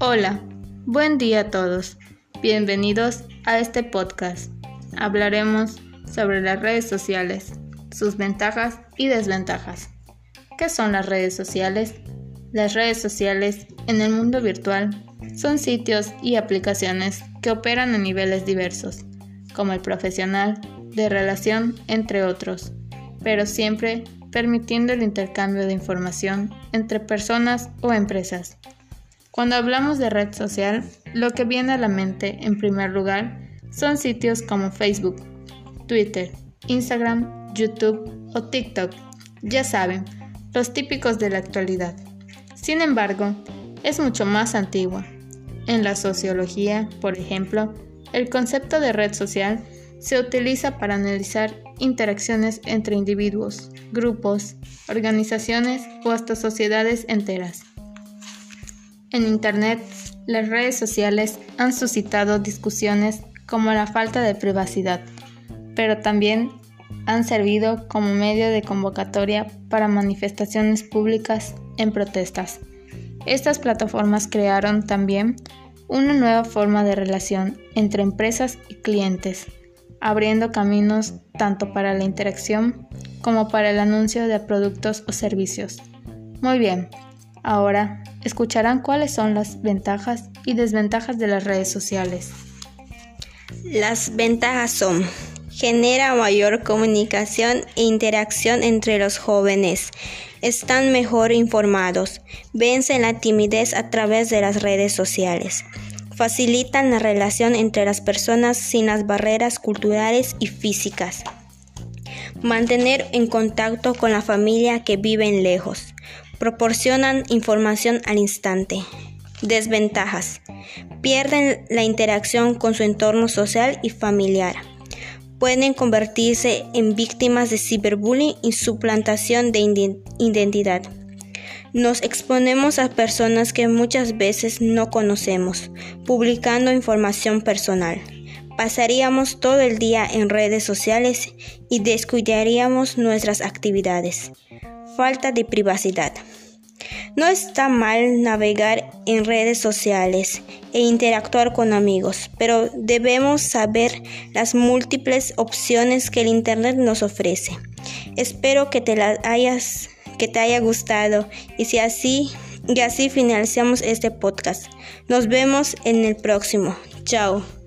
Hola, buen día a todos. Bienvenidos a este podcast. Hablaremos sobre las redes sociales, sus ventajas y desventajas. ¿Qué son las redes sociales? Las redes sociales en el mundo virtual son sitios y aplicaciones que operan a niveles diversos, como el profesional, de relación, entre otros, pero siempre permitiendo el intercambio de información entre personas o empresas. Cuando hablamos de red social, lo que viene a la mente en primer lugar son sitios como Facebook, Twitter, Instagram, YouTube o TikTok. Ya saben, los típicos de la actualidad. Sin embargo, es mucho más antigua. En la sociología, por ejemplo, el concepto de red social se utiliza para analizar interacciones entre individuos, grupos, organizaciones o hasta sociedades enteras. En Internet, las redes sociales han suscitado discusiones como la falta de privacidad, pero también han servido como medio de convocatoria para manifestaciones públicas en protestas. Estas plataformas crearon también una nueva forma de relación entre empresas y clientes, abriendo caminos tanto para la interacción como para el anuncio de productos o servicios. Muy bien, ahora escucharán cuáles son las ventajas y desventajas de las redes sociales. Las ventajas son genera mayor comunicación e interacción entre los jóvenes, están mejor informados, vencen la timidez a través de las redes sociales, facilitan la relación entre las personas sin las barreras culturales y físicas. Mantener en contacto con la familia que viven lejos. Proporcionan información al instante. Desventajas. Pierden la interacción con su entorno social y familiar. Pueden convertirse en víctimas de ciberbullying y suplantación de identidad. Nos exponemos a personas que muchas veces no conocemos, publicando información personal. Pasaríamos todo el día en redes sociales y descuidaríamos nuestras actividades. Falta de privacidad. No está mal navegar en redes sociales e interactuar con amigos, pero debemos saber las múltiples opciones que el Internet nos ofrece. Espero que te, hayas, que te haya gustado y si así, y así finalizamos este podcast. Nos vemos en el próximo. Chao.